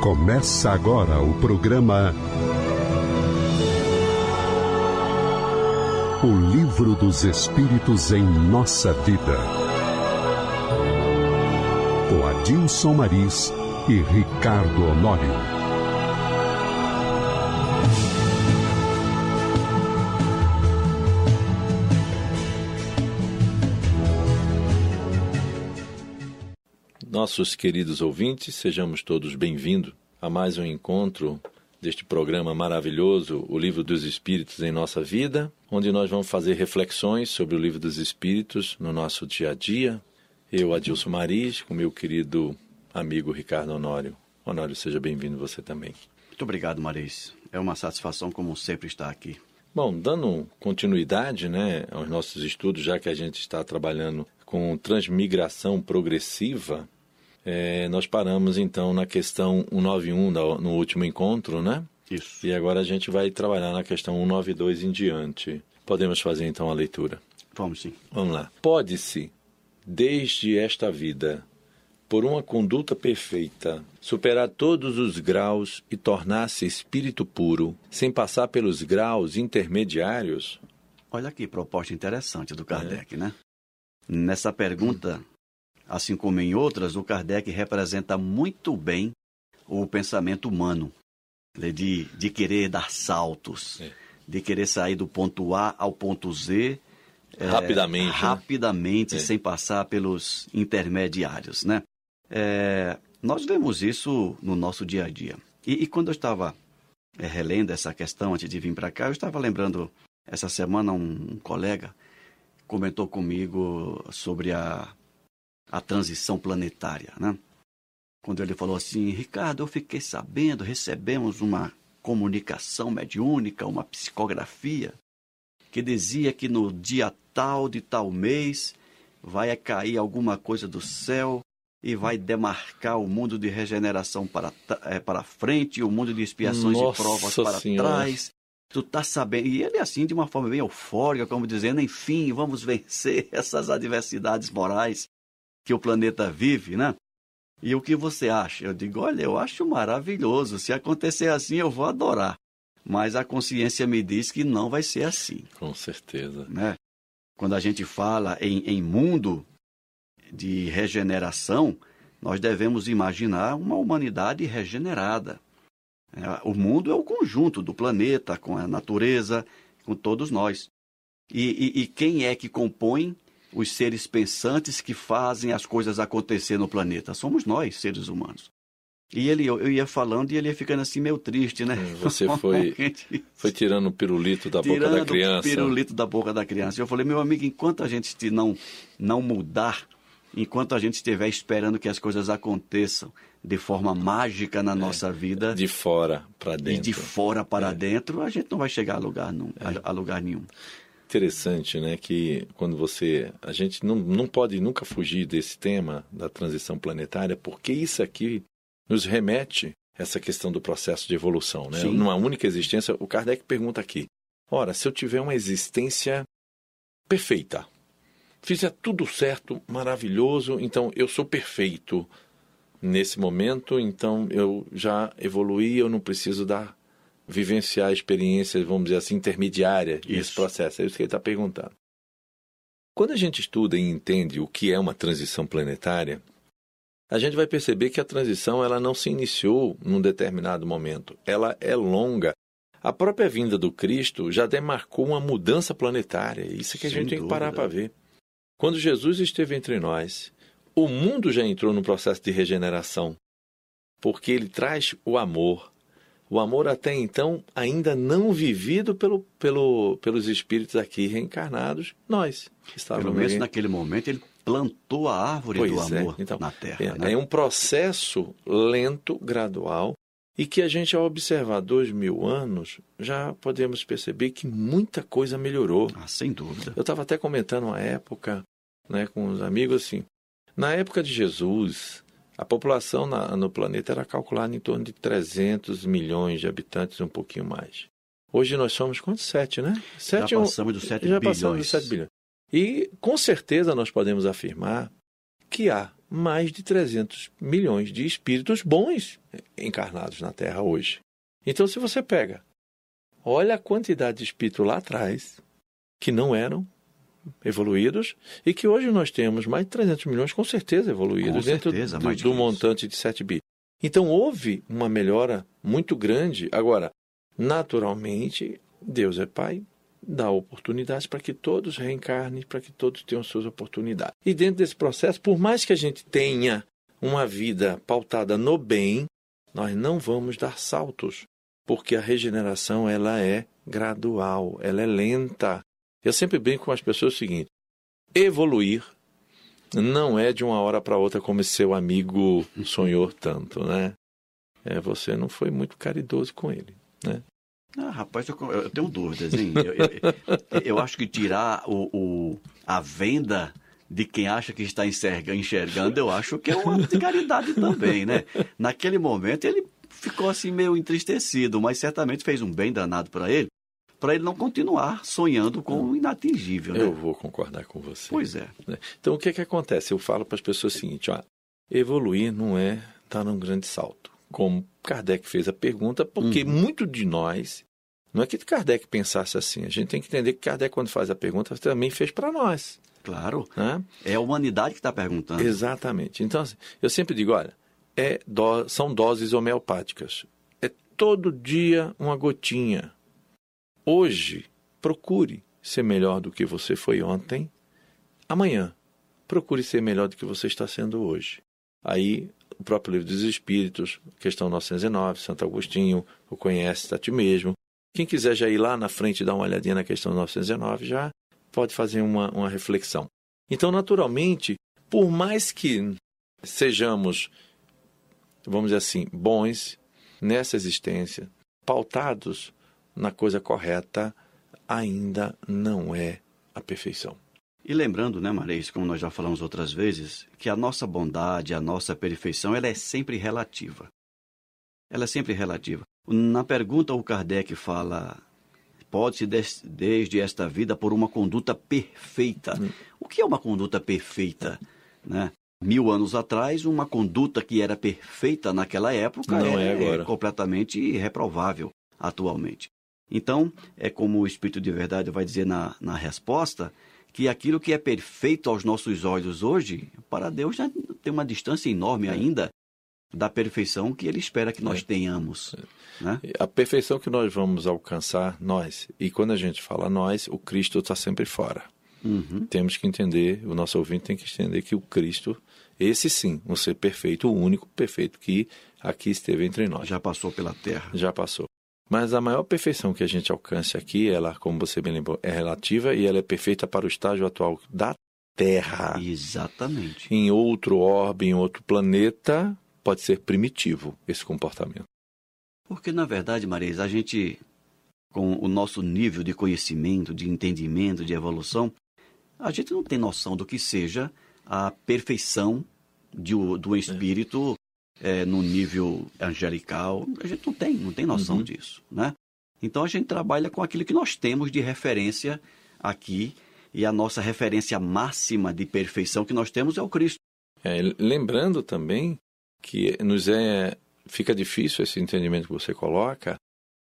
Começa agora o programa O Livro dos Espíritos em Nossa Vida. Com Adilson Maris e Ricardo Honório. Nossos queridos ouvintes, sejamos todos bem-vindos a mais um encontro deste programa maravilhoso, O Livro dos Espíritos em Nossa Vida, onde nós vamos fazer reflexões sobre o Livro dos Espíritos no nosso dia a dia. Eu, Adilson Maris, com meu querido amigo Ricardo Honório. Honório, seja bem-vindo você também. Muito obrigado, Maris. É uma satisfação, como sempre, estar aqui. Bom, dando continuidade né, aos nossos estudos, já que a gente está trabalhando com transmigração progressiva, é, nós paramos então na questão 191 no último encontro, né? Isso. E agora a gente vai trabalhar na questão 192 em diante. Podemos fazer então a leitura? Vamos sim. Vamos lá. Pode-se, desde esta vida, por uma conduta perfeita, superar todos os graus e tornar-se espírito puro, sem passar pelos graus intermediários? Olha que proposta interessante do Kardec, é. né? Nessa pergunta, Assim como em outras, o Kardec representa muito bem o pensamento humano, né, de, de querer dar saltos, é. de querer sair do ponto A ao ponto Z é, rapidamente, é, rapidamente né? sem passar pelos intermediários, né? É, nós vemos isso no nosso dia a dia. E, e quando eu estava é, relendo essa questão antes de vir para cá, eu estava lembrando essa semana um, um colega comentou comigo sobre a a transição planetária, né? Quando ele falou assim, Ricardo, eu fiquei sabendo, recebemos uma comunicação mediúnica, uma psicografia, que dizia que no dia tal de tal mês vai cair alguma coisa do céu e vai demarcar o mundo de regeneração para, é, para frente, o mundo de expiações Nossa e provas para senhora. trás. Tu tá sabendo. E ele, assim, de uma forma bem eufórica, como dizendo, enfim, vamos vencer essas adversidades morais que o planeta vive, né? E o que você acha? Eu digo, olha, eu acho maravilhoso. Se acontecer assim, eu vou adorar. Mas a consciência me diz que não vai ser assim. Com certeza. Né? Quando a gente fala em, em mundo de regeneração, nós devemos imaginar uma humanidade regenerada. É, o mundo é o conjunto do planeta, com a natureza, com todos nós. E, e, e quem é que compõe os seres pensantes que fazem as coisas acontecer no planeta. Somos nós, seres humanos. E ele, eu, ia falando e ele ia ficando assim meio triste, né? Você foi, foi tirando o pirulito da boca da criança. Tirando o pirulito da boca da criança. Eu falei, meu amigo, enquanto a gente não, não mudar, enquanto a gente estiver esperando que as coisas aconteçam de forma mágica na é, nossa vida... De fora para dentro. E de fora para é. dentro, a gente não vai chegar a lugar, não, é. a, a lugar nenhum interessante, né, que quando você, a gente não, não pode nunca fugir desse tema da transição planetária, porque isso aqui nos remete a essa questão do processo de evolução, né? Sim. Numa única existência, o Kardec pergunta aqui: ora, se eu tiver uma existência perfeita, fizer tudo certo, maravilhoso, então eu sou perfeito nesse momento, então eu já evoluí, eu não preciso dar vivenciar experiências, vamos dizer assim, intermediárias nesse processo. É isso que ele está perguntando. Quando a gente estuda e entende o que é uma transição planetária, a gente vai perceber que a transição ela não se iniciou num determinado momento. Ela é longa. A própria vinda do Cristo já demarcou uma mudança planetária. Isso é que a Sem gente tem que parar para ver. Quando Jesus esteve entre nós, o mundo já entrou no processo de regeneração, porque ele traz o amor, o amor até então ainda não vivido pelo, pelo, pelos espíritos aqui reencarnados, nós. Pelo menos naquele momento ele plantou a árvore pois do é. amor então, na Terra. É, né? é um processo lento, gradual, e que a gente, ao observar dois mil anos, já podemos perceber que muita coisa melhorou. Ah, sem dúvida. Eu estava até comentando uma época né, com os amigos assim. Na época de Jesus, a população na, no planeta era calculada em torno de 300 milhões de habitantes, um pouquinho mais. Hoje nós somos quantos? Sete, né? Sete, já passamos dos 7 já bilhões. Passamos dos 7 bilhões. E com certeza nós podemos afirmar que há mais de 300 milhões de espíritos bons encarnados na Terra hoje. Então, se você pega, olha a quantidade de espíritos lá atrás que não eram evoluídos e que hoje nós temos mais de 300 milhões com certeza evoluídos Com dentro certeza, do, do montante de 7 bi. Então houve uma melhora muito grande. Agora, naturalmente, Deus é Pai, dá oportunidades para que todos reencarnem, para que todos tenham suas oportunidades. E dentro desse processo, por mais que a gente tenha uma vida pautada no bem, nós não vamos dar saltos, porque a regeneração ela é gradual, ela é lenta. Eu sempre brinco com as pessoas o seguinte: evoluir não é de uma hora para outra como seu amigo sonhou tanto, né? É, você não foi muito caridoso com ele, né? Ah, rapaz, eu, eu tenho dúvidas, hein? Eu, eu, eu acho que tirar o, o, a venda de quem acha que está enxergando, eu acho que é uma de caridade também, né? Naquele momento ele ficou assim meio entristecido, mas certamente fez um bem danado para ele, para ele não continuar sonhando com o inatingível. Né? Eu vou concordar com você. Pois é. Então o que é que acontece? Eu falo para as pessoas o seguinte: ó, evoluir não é dar um grande salto. Como Kardec fez a pergunta, porque uhum. muito de nós. Não é que Kardec pensasse assim. A gente tem que entender que Kardec, quando faz a pergunta, também fez para nós. Claro. Né? É a humanidade que está perguntando. Exatamente. Então, assim, eu sempre digo: olha, é do, são doses homeopáticas. É todo dia uma gotinha. Hoje, procure ser melhor do que você foi ontem. Amanhã, procure ser melhor do que você está sendo hoje. Aí, o próprio livro dos Espíritos, questão 909, Santo Agostinho, o conhece a ti mesmo. Quem quiser já ir lá na frente dar uma olhadinha na questão 919, já pode fazer uma, uma reflexão. Então, naturalmente, por mais que sejamos, vamos dizer assim, bons nessa existência, pautados na coisa correta, ainda não é a perfeição. E lembrando, né, Maris, como nós já falamos outras vezes, que a nossa bondade, a nossa perfeição, ela é sempre relativa. Ela é sempre relativa. Na pergunta, o Kardec fala: pode-se des desde esta vida por uma conduta perfeita. Hum. O que é uma conduta perfeita? Né? Mil anos atrás, uma conduta que era perfeita naquela época Não é, é completamente reprovável atualmente. Então, é como o Espírito de Verdade vai dizer na, na resposta, que aquilo que é perfeito aos nossos olhos hoje, para Deus já tem uma distância enorme é. ainda da perfeição que Ele espera que nós é. tenhamos. É. Né? A perfeição que nós vamos alcançar, nós, e quando a gente fala nós, o Cristo está sempre fora. Uhum. Temos que entender, o nosso ouvinte tem que entender que o Cristo, esse sim, um ser perfeito, o único perfeito que aqui esteve entre nós. Já passou pela terra. Já passou. Mas a maior perfeição que a gente alcance aqui, ela, como você bem lembrou, é relativa e ela é perfeita para o estágio atual da Terra. Exatamente. Em outro orbe, em outro planeta, pode ser primitivo esse comportamento. Porque, na verdade, Marisa, a gente, com o nosso nível de conhecimento, de entendimento, de evolução, a gente não tem noção do que seja a perfeição de, do espírito é, no nível angelical. A gente não tem, não tem noção uhum. disso, né? Então a gente trabalha com aquilo que nós temos de referência aqui e a nossa referência máxima de perfeição que nós temos é o Cristo. É, lembrando também que nos é fica difícil esse entendimento que você coloca,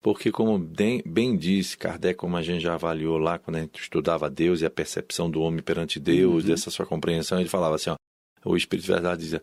porque como bem, bem disse Kardec, como a gente já avaliou lá quando a gente estudava Deus e a percepção do homem perante Deus, uhum. dessa sua compreensão, ele falava assim, ó, o Espírito de Verdade dizia,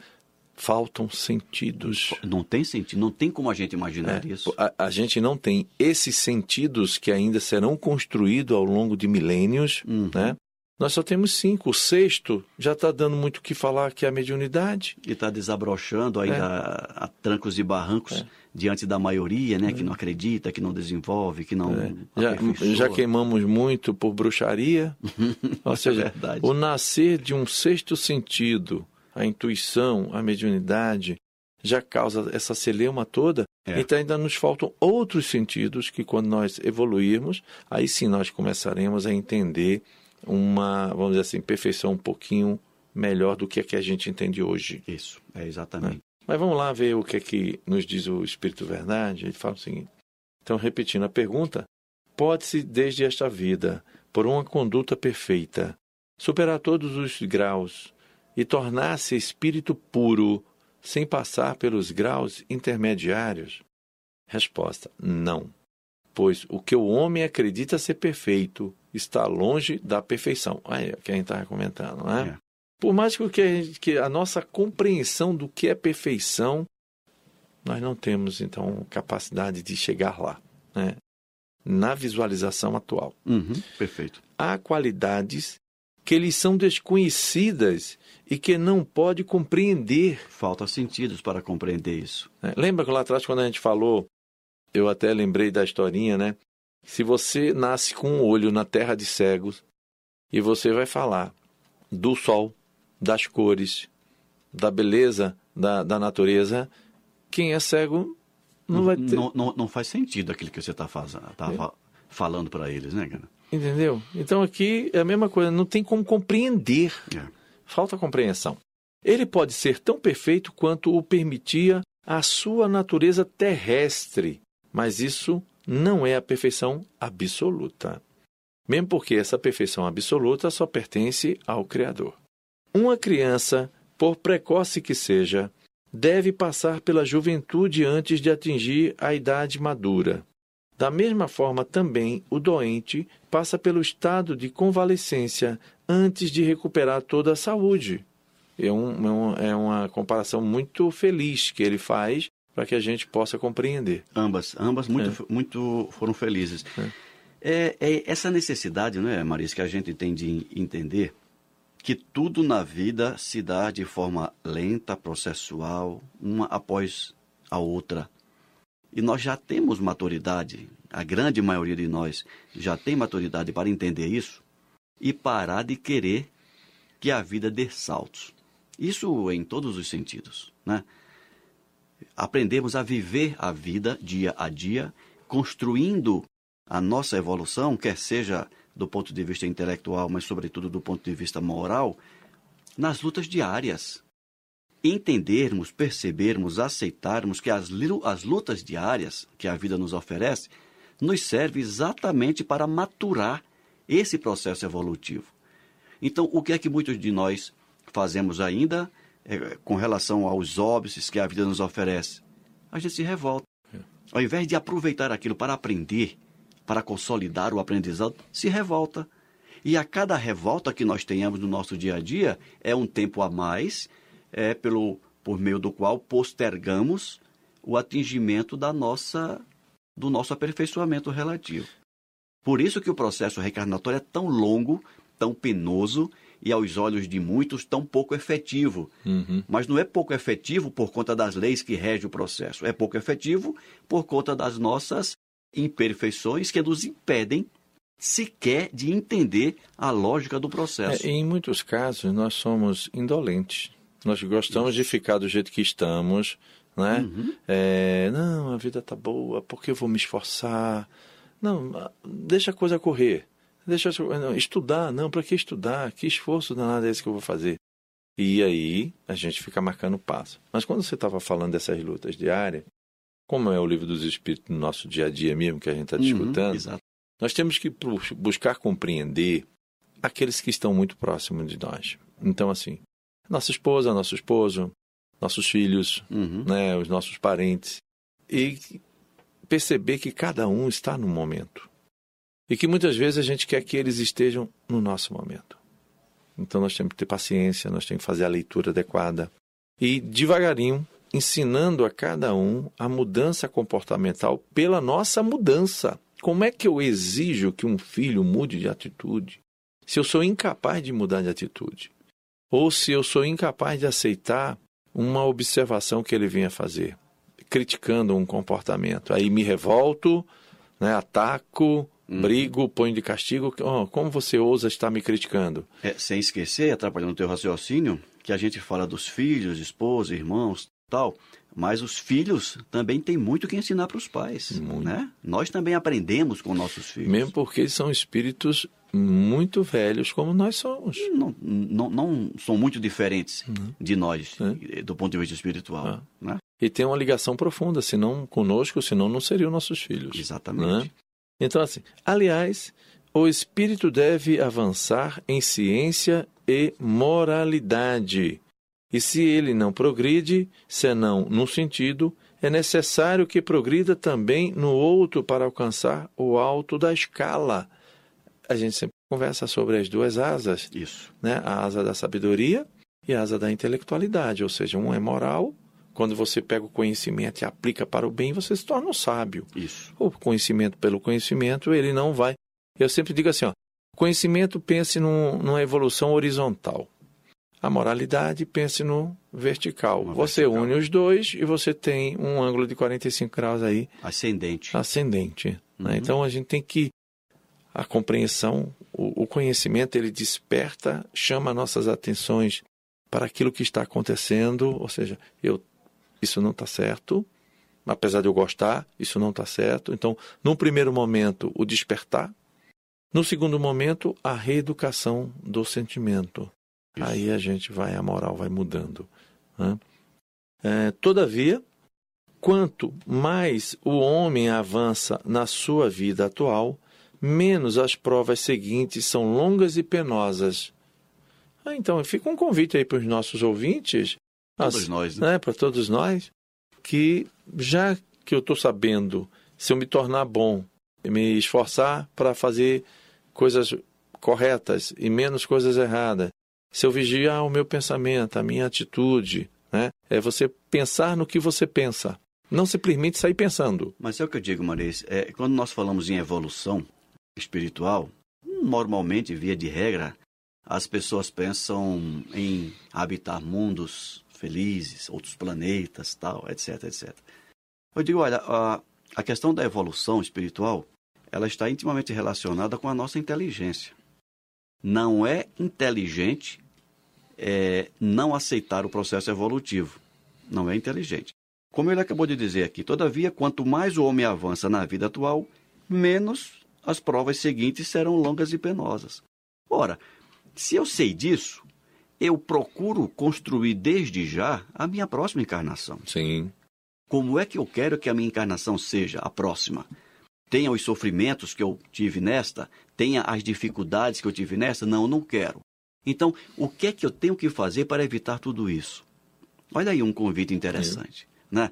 faltam sentidos. Não tem sentido, não tem como a gente imaginar é, isso. A, a, gente não tem esses sentidos que ainda serão construídos ao longo de milênios, uhum. né? Nós só temos cinco. O sexto já está dando muito o que falar, que é a mediunidade. E está desabrochando aí é. a, a, trancos e barrancos é. diante da maioria, né? Que não acredita, que não desenvolve, que não. É. Já, já, queimamos muito por bruxaria. Ou seja, é o nascer de um sexto sentido a intuição, a mediunidade, já causa essa celeuma toda. É. Então ainda nos faltam outros sentidos que quando nós evoluirmos, aí sim nós começaremos a entender uma, vamos dizer assim, perfeição um pouquinho melhor do que a que a gente entende hoje. Isso, é exatamente. É. Mas vamos lá ver o que é que nos diz o Espírito Verdade. Ele fala o seguinte. Então, repetindo a pergunta, pode-se desde esta vida, por uma conduta perfeita, superar todos os graus e tornar-se espírito puro sem passar pelos graus intermediários? Resposta: não. Pois o que o homem acredita ser perfeito está longe da perfeição. Aí, que a gente estava comentando, não é? é. Por mais que, a, que a nossa compreensão do que é perfeição, nós não temos, então, capacidade de chegar lá, né? na visualização atual. Uhum, perfeito. Há qualidades que lhes são desconhecidas e que não pode compreender. Falta sentidos para compreender isso. É, lembra que lá atrás, quando a gente falou, eu até lembrei da historinha, né? Se você nasce com um olho na terra de cegos e você vai falar do sol, das cores, da beleza da, da natureza, quem é cego não vai ter. Não, não, não faz sentido aquilo que você está tá é. falando para eles, né, cara? Entendeu? Então aqui é a mesma coisa, não tem como compreender. É. Falta compreensão. Ele pode ser tão perfeito quanto o permitia a sua natureza terrestre, mas isso não é a perfeição absoluta. Mesmo porque essa perfeição absoluta só pertence ao Criador. Uma criança, por precoce que seja, deve passar pela juventude antes de atingir a idade madura. Da mesma forma, também o doente passa pelo estado de convalescência antes de recuperar toda a saúde. É, um, é, é uma comparação muito feliz que ele faz para que a gente possa compreender. Ambas, ambas muito, é. muito foram felizes. É. É, é. essa necessidade, não é, Marisa, que a gente tem de entender que tudo na vida se dá de forma lenta, processual, uma após a outra. E nós já temos maturidade, a grande maioria de nós já tem maturidade para entender isso e parar de querer que a vida dê saltos. Isso em todos os sentidos, né? Aprendemos a viver a vida dia a dia, construindo a nossa evolução, quer seja do ponto de vista intelectual, mas sobretudo do ponto de vista moral, nas lutas diárias. Entendermos, percebermos, aceitarmos que as, as lutas diárias que a vida nos oferece nos serve exatamente para maturar esse processo evolutivo. Então, o que é que muitos de nós fazemos ainda é, com relação aos óbices que a vida nos oferece? A gente se revolta. Ao invés de aproveitar aquilo para aprender, para consolidar o aprendizado, se revolta. E a cada revolta que nós tenhamos no nosso dia a dia é um tempo a mais, é pelo por meio do qual postergamos o atingimento da nossa do nosso aperfeiçoamento relativo. Por isso que o processo reencarnatório é tão longo, tão penoso e aos olhos de muitos tão pouco efetivo. Uhum. Mas não é pouco efetivo por conta das leis que regem o processo, é pouco efetivo por conta das nossas imperfeições que nos impedem sequer de entender a lógica do processo. É, em muitos casos, nós somos indolentes. Nós gostamos de ficar do jeito que estamos, né? Uhum. É, não, a vida tá boa, por que eu vou me esforçar? Não, deixa a coisa correr. Deixa não, estudar, não, para que estudar? Que esforço danado é esse que eu vou fazer? E aí a gente fica marcando passo. Mas quando você estava falando dessas lutas diárias, como é o livro dos Espíritos no nosso dia a dia mesmo que a gente está disputando, uhum, nós temos que buscar compreender aqueles que estão muito próximos de nós. Então, assim, nossa esposa, nosso esposo, nossos filhos, uhum. né, os nossos parentes, e perceber que cada um está no momento. E que muitas vezes a gente quer que eles estejam no nosso momento. Então nós temos que ter paciência, nós temos que fazer a leitura adequada. E devagarinho ensinando a cada um a mudança comportamental pela nossa mudança. Como é que eu exijo que um filho mude de atitude se eu sou incapaz de mudar de atitude? Ou se eu sou incapaz de aceitar uma observação que ele venha fazer, criticando um comportamento. Aí me revolto, né, ataco, uhum. brigo, ponho de castigo. Oh, como você ousa estar me criticando? É, sem esquecer, atrapalhando o teu raciocínio, que a gente fala dos filhos, esposa, irmãos, tal. Mas os filhos também têm muito que ensinar para os pais. Muito. Né? Nós também aprendemos com nossos filhos. Mesmo porque eles são espíritos muito velhos, como nós somos. Não, não, não são muito diferentes de nós, é. do ponto de vista espiritual. Ah. Né? E tem uma ligação profunda, senão conosco, senão não seriam nossos filhos. Exatamente. Né? Então, assim, aliás, o espírito deve avançar em ciência e moralidade. E se ele não progride, senão num sentido, é necessário que progrida também no outro para alcançar o alto da escala. A gente sempre conversa sobre as duas asas. Isso. Né? A asa da sabedoria e a asa da intelectualidade. Ou seja, um é moral. Quando você pega o conhecimento e aplica para o bem, você se torna um sábio. Isso. O conhecimento pelo conhecimento, ele não vai. Eu sempre digo assim: ó, conhecimento pense num, numa evolução horizontal. A moralidade pense no vertical. Uma você vertical. une os dois e você tem um ângulo de 45 graus aí Ascendente. ascendente. né? Uhum. Então a gente tem que a compreensão, o, o conhecimento ele desperta, chama nossas atenções para aquilo que está acontecendo. Ou seja, eu isso não está certo, apesar de eu gostar, isso não está certo. Então, num primeiro momento, o despertar. No segundo momento, a reeducação do sentimento. Isso. Aí a gente vai, a moral vai mudando. né? É, todavia, quanto mais o homem avança na sua vida atual, menos as provas seguintes são longas e penosas. Ah, então, fica um convite aí para os nossos ouvintes, Todos as- nós, né? né, para todos nós, que já que eu estou sabendo, se eu me tornar bom, me esforçar para fazer coisas corretas e menos coisas erradas, se eu vigiar o meu pensamento, a minha atitude, né, é você pensar no que você pensa, não simplesmente sair pensando. Mas é o que eu digo, Maris, é, quando nós falamos em evolução espiritual, normalmente, via de regra, as pessoas pensam em habitar mundos felizes, outros planetas, tal, etc, etc. Eu digo, olha, a, a questão da evolução espiritual, ela está intimamente relacionada com a nossa inteligência. Não é inteligente é, não aceitar o processo evolutivo. Não é inteligente. Como ele acabou de dizer aqui, todavia, quanto mais o homem avança na vida atual, menos as provas seguintes serão longas e penosas. Ora, se eu sei disso, eu procuro construir desde já a minha próxima encarnação. Sim. Como é que eu quero que a minha encarnação seja a próxima? Tenha os sofrimentos que eu tive nesta? Tenha as dificuldades que eu tive nesta? Não, não quero. Então, o que é que eu tenho que fazer para evitar tudo isso? Olha aí um convite interessante, né?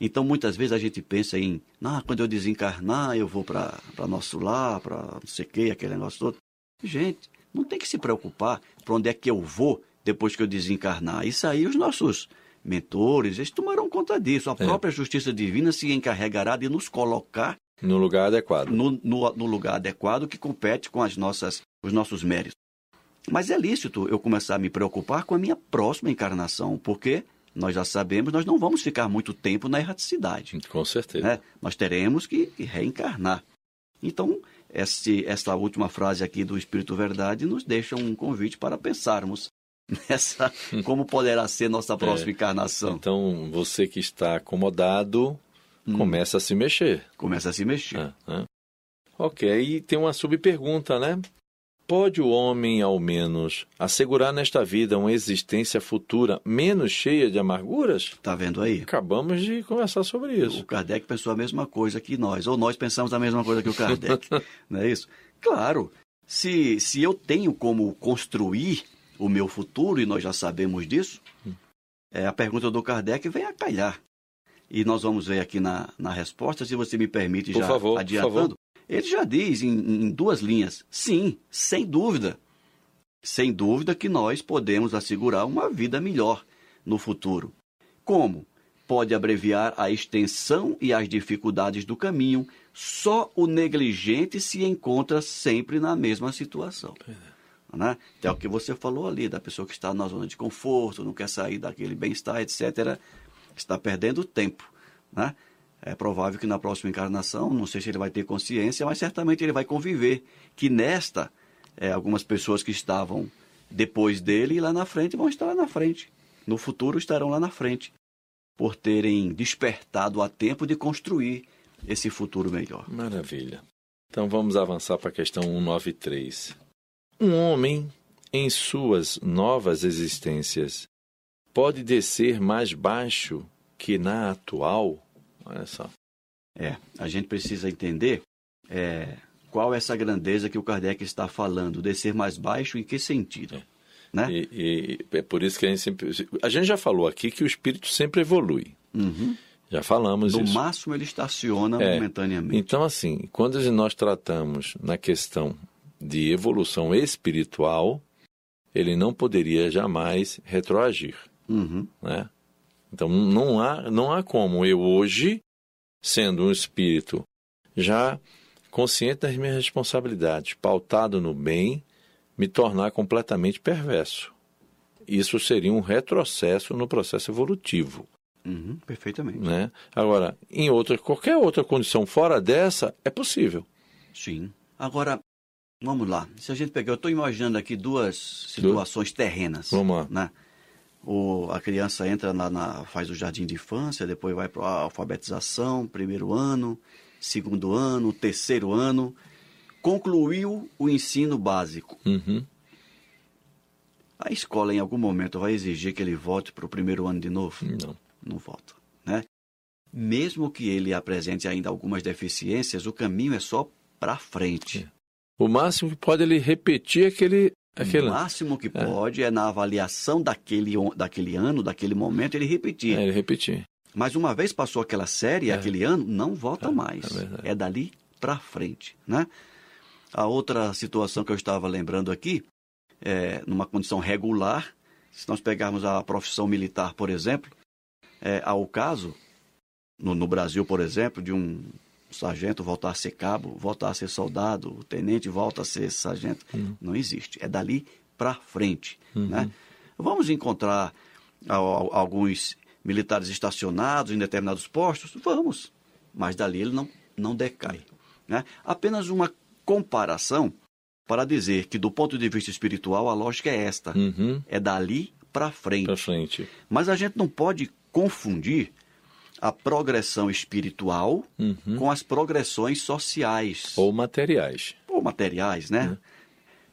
Então, muitas vezes a gente pensa em, ah, quando eu desencarnar, eu vou para nosso lar, para não sei o que, aquele negócio todo. Gente, não tem que se preocupar para onde é que eu vou depois que eu desencarnar. Isso aí os nossos mentores, eles tomarão conta disso. A É. própria justiça divina se encarregará de nos colocar No lugar adequado. no, no, no lugar adequado que compete com as nossas, os nossos méritos. Mas é lícito eu começar a me preocupar com a minha próxima encarnação, porque nós já sabemos, nós não vamos ficar muito tempo na erraticidade. Com certeza. né? Nós teremos que reencarnar. Então, esse, essa última frase aqui do Espírito Verdade nos deixa um convite para pensarmos nessa como poderá ser nossa próxima encarnação. Então, você que está acomodado, Hum. começa a se mexer. Começa a se mexer. Ah, ah. Ok, aí tem uma subpergunta, né? Pode o homem, ao menos, assegurar nesta vida uma existência futura menos cheia de amarguras? Tá vendo aí? Acabamos de conversar sobre O isso. Kardec pensou a mesma coisa que nós, ou nós pensamos a mesma coisa que o Kardec. não é isso? Claro, se, se eu tenho como construir o meu futuro, e nós já sabemos disso, é, a pergunta do Kardec vem a calhar. E nós vamos ver aqui na, na resposta, se você me permite Por já favor, por adiantando. Ele já diz em, em duas linhas: sim, sem dúvida. Sem dúvida que nós podemos assegurar uma vida melhor no futuro. Como? Pode abreviar a extensão e as dificuldades do caminho. Só o negligente se encontra sempre na mesma situação. Né? Até o que você falou ali, da pessoa que está na zona de conforto, não quer sair daquele bem-estar, etc., está perdendo tempo. Né? É provável que na próxima encarnação, não sei se ele vai ter consciência, mas certamente ele vai conviver. Que nesta, é, algumas pessoas que estavam depois dele lá na frente vão estar lá na frente. No futuro estarão lá na frente, por terem despertado a tempo de construir esse futuro melhor. Maravilha. Então vamos avançar para a questão 193. Um homem, em suas novas existências, pode descer mais baixo que na atual? Olha só. É, a gente precisa entender é, qual é essa grandeza que o Kardec está falando? Descer mais baixo, em que sentido? É. Né? E, e, é por isso que a gente sempre. A gente já falou aqui que o espírito sempre evolui. Uhum. Já falamos No isso. máximo ele estaciona É. momentaneamente. Então, assim, quando nós tratamos na questão de evolução espiritual, ele não poderia jamais retroagir. Uhum. né? Então não há, não há como eu hoje, sendo um espírito já consciente das minhas responsabilidades, pautado no bem, me tornar completamente perverso. Isso seria um retrocesso no processo evolutivo, Uhum. Perfeitamente. né? Agora, em outra qualquer outra condição fora dessa é possível. Sim. Agora, vamos lá. Se a gente pegar, eu estou imaginando aqui duas situações terrenas. Vamos lá. Né? O, a criança entra na, na- faz o jardim de infância, depois vai para a alfabetização, primeiro ano, segundo ano, terceiro ano, concluiu o ensino básico. Uhum. A escola em algum momento vai exigir que ele volte para o primeiro ano de novo? Não. Não volta, né? Mesmo que ele apresente ainda algumas deficiências, o caminho é só para frente. O máximo que pode ele repetir aquele aquele O máximo que pode é na avaliação daquele, daquele ano, daquele momento, ele repetir. é, ele repetir. Mas uma vez passou aquela série, É. aquele ano, não volta mais. é verdade. É dali para frente, né? A outra situação que eu estava lembrando aqui, é, numa condição regular, se nós pegarmos a profissão militar, por exemplo, é, há o caso, no, no Brasil, por exemplo, de um sargento voltar a ser cabo, voltar a ser soldado, o tenente volta a ser sargento. Não existe. É dali para frente. Né? Vamos encontrar al- al- alguns militares estacionados em determinados postos? Vamos. Mas dali ele não, não decai. Né? Apenas uma comparação para dizer que, do ponto de vista espiritual, a lógica é esta: Uhum. é dali para frente. Para frente. Mas a gente não pode confundir a progressão espiritual Uhum. com as progressões sociais Ou materiais. ou materiais, né?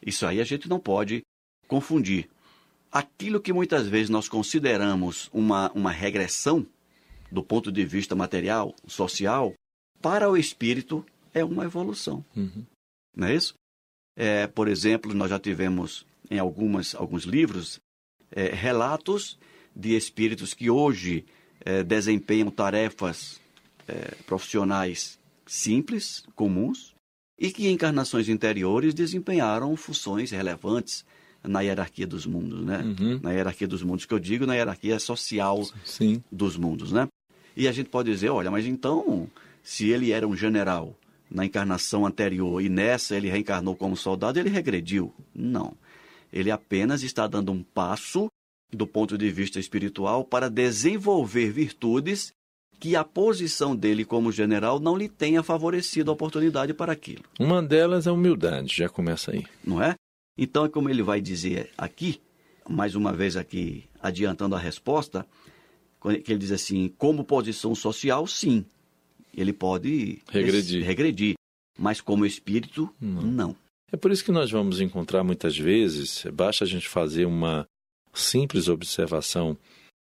Isso aí a gente não pode confundir. Aquilo que muitas vezes nós consideramos uma, uma regressão do ponto de vista material, social, para o espírito é uma evolução. Uhum. Não é isso? É, por exemplo, nós já tivemos em algumas, alguns livros é, relatos de espíritos que hoje é, desempenham tarefas é, profissionais simples, comuns, e que encarnações interiores desempenharam funções relevantes na hierarquia dos mundos, né? Uhum. Na hierarquia dos mundos, que eu digo na hierarquia social Sim. dos mundos, né? E a gente pode dizer, olha, mas então, se ele era um general na encarnação anterior e nessa ele reencarnou como soldado, ele regrediu. Não. Ele apenas está dando um passo do ponto de vista espiritual para desenvolver virtudes que a posição dele como general não lhe tenha favorecido a oportunidade para aquilo, Uma delas é a humildade, já começa aí. não é? Então, é como ele vai dizer aqui, mais uma vez aqui adiantando a resposta, que ele diz assim, como posição social, sim, ele pode Regredir. regredir, mas como espírito, não. É por isso que nós vamos encontrar muitas vezes, basta a gente fazer uma simples observação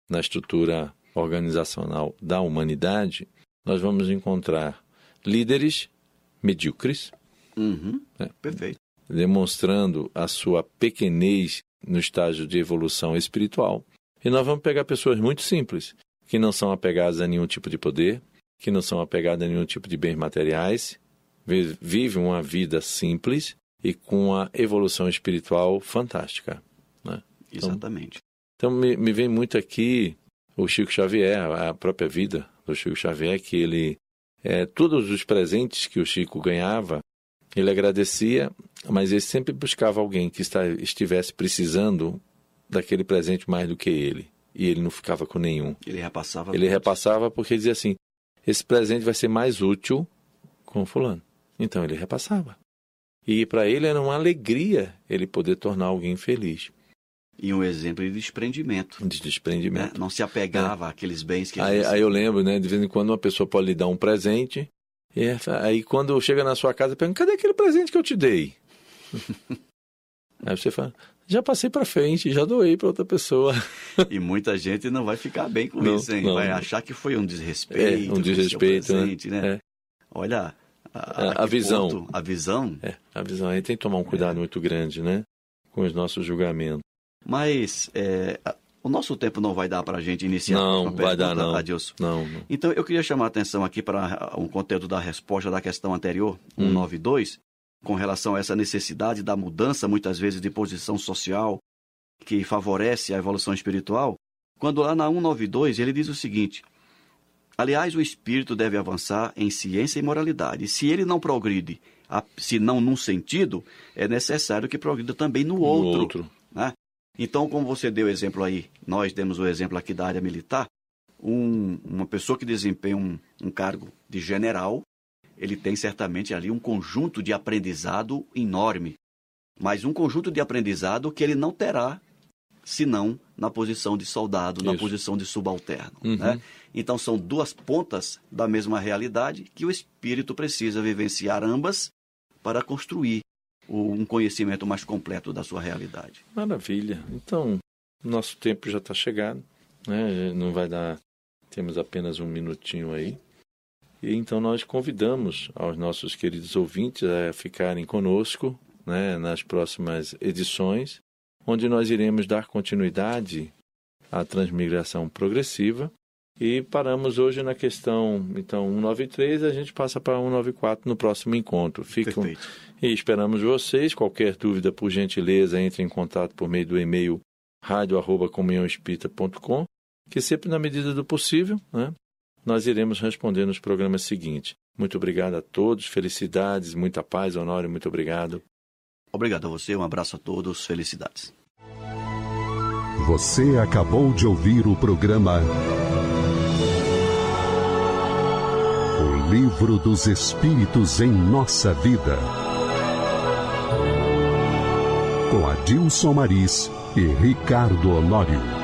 na estrutura organizacional da humanidade, nós vamos encontrar líderes medíocres, Uhum, É. Perfeito. demonstrando a sua pequenez no estágio de evolução espiritual. E nós vamos pegar pessoas muito simples, que não são apegadas a nenhum tipo de poder, que não são apegadas a nenhum tipo de bens materiais, vi- vivem uma vida simples e com uma evolução espiritual fantástica. Né? Exatamente. Então me, me vem muito aqui o Chico Xavier, a própria vida do Chico Xavier, que ele, é, todos os presentes que o Chico ganhava, ele agradecia, mas ele sempre buscava alguém que está, estivesse precisando daquele presente mais do que ele. E ele não ficava com nenhum. Ele repassava. Ele repassava porque dizia assim: esse presente vai ser mais útil com fulano. Então ele repassava. E para ele era uma alegria ele poder tornar alguém feliz. E um exemplo de desprendimento. De desprendimento. né? Não se apegava àqueles bens que Aí, aí eu lembro, né? De vez em quando uma pessoa pode lhe dar um presente. E é- aí quando chega na sua casa, pergunta, cadê aquele presente que eu te dei? aí você fala, já passei para frente, já doei para outra pessoa. E muita gente não vai ficar bem com Não, isso, hein? não. vai achar que foi um desrespeito. É, um desrespeito, né? presente, né? É. Olha, a, a, a visão. Ponto, a visão. É, a visão. Aí tem que tomar um cuidado é. muito grande, né? Com os nossos julgamentos. Mas é, o nosso tempo não vai dar para a gente iniciar. Não, vai dar não. Adilson. não. Não. Então, eu queria chamar a atenção aqui para um conteúdo da resposta da questão anterior, hum. 192, com relação a essa necessidade da mudança, muitas vezes, de posição social, que favorece a evolução espiritual. Quando lá na 192 ele diz o seguinte: Aliás, o espírito deve avançar em ciência e moralidade. Se ele não progride, se não num sentido, é necessário que progrida também no outro. No outro. Então, como você deu o exemplo aí, nós demos o exemplo aqui da área militar, um, uma pessoa que desempenha um, um cargo de general, ele tem certamente ali um conjunto de aprendizado enorme, mas um conjunto de aprendizado que ele não terá senão na posição de soldado, Isso. na posição de subalterno. Uhum. Né? Então são duas pontas da mesma realidade que o espírito precisa vivenciar ambas para construir um conhecimento mais completo da sua realidade. Maravilha. Então, nosso tempo já está chegado, né? Não vai dar. Temos apenas um minutinho aí. E então nós convidamos aos nossos queridos ouvintes a ficarem conosco né, nas próximas edições, onde nós iremos dar continuidade à transmigração progressiva e paramos hoje na questão, então, 193, a gente passa para 194 no próximo encontro. Ficam, Perfeito. E esperamos vocês. Qualquer dúvida, por gentileza, entre em contato por meio do e-mail radio.comunhãoespírita.com, que sempre na medida do possível, né, nós iremos responder nos programas seguintes. Muito obrigado a todos, felicidades, muita paz, Honório, muito obrigado. Obrigado a você, um abraço a todos, felicidades. Você acabou de ouvir o programa Livro dos Espíritos em Nossa Vida. Com Adilson Maris e Ricardo Honório.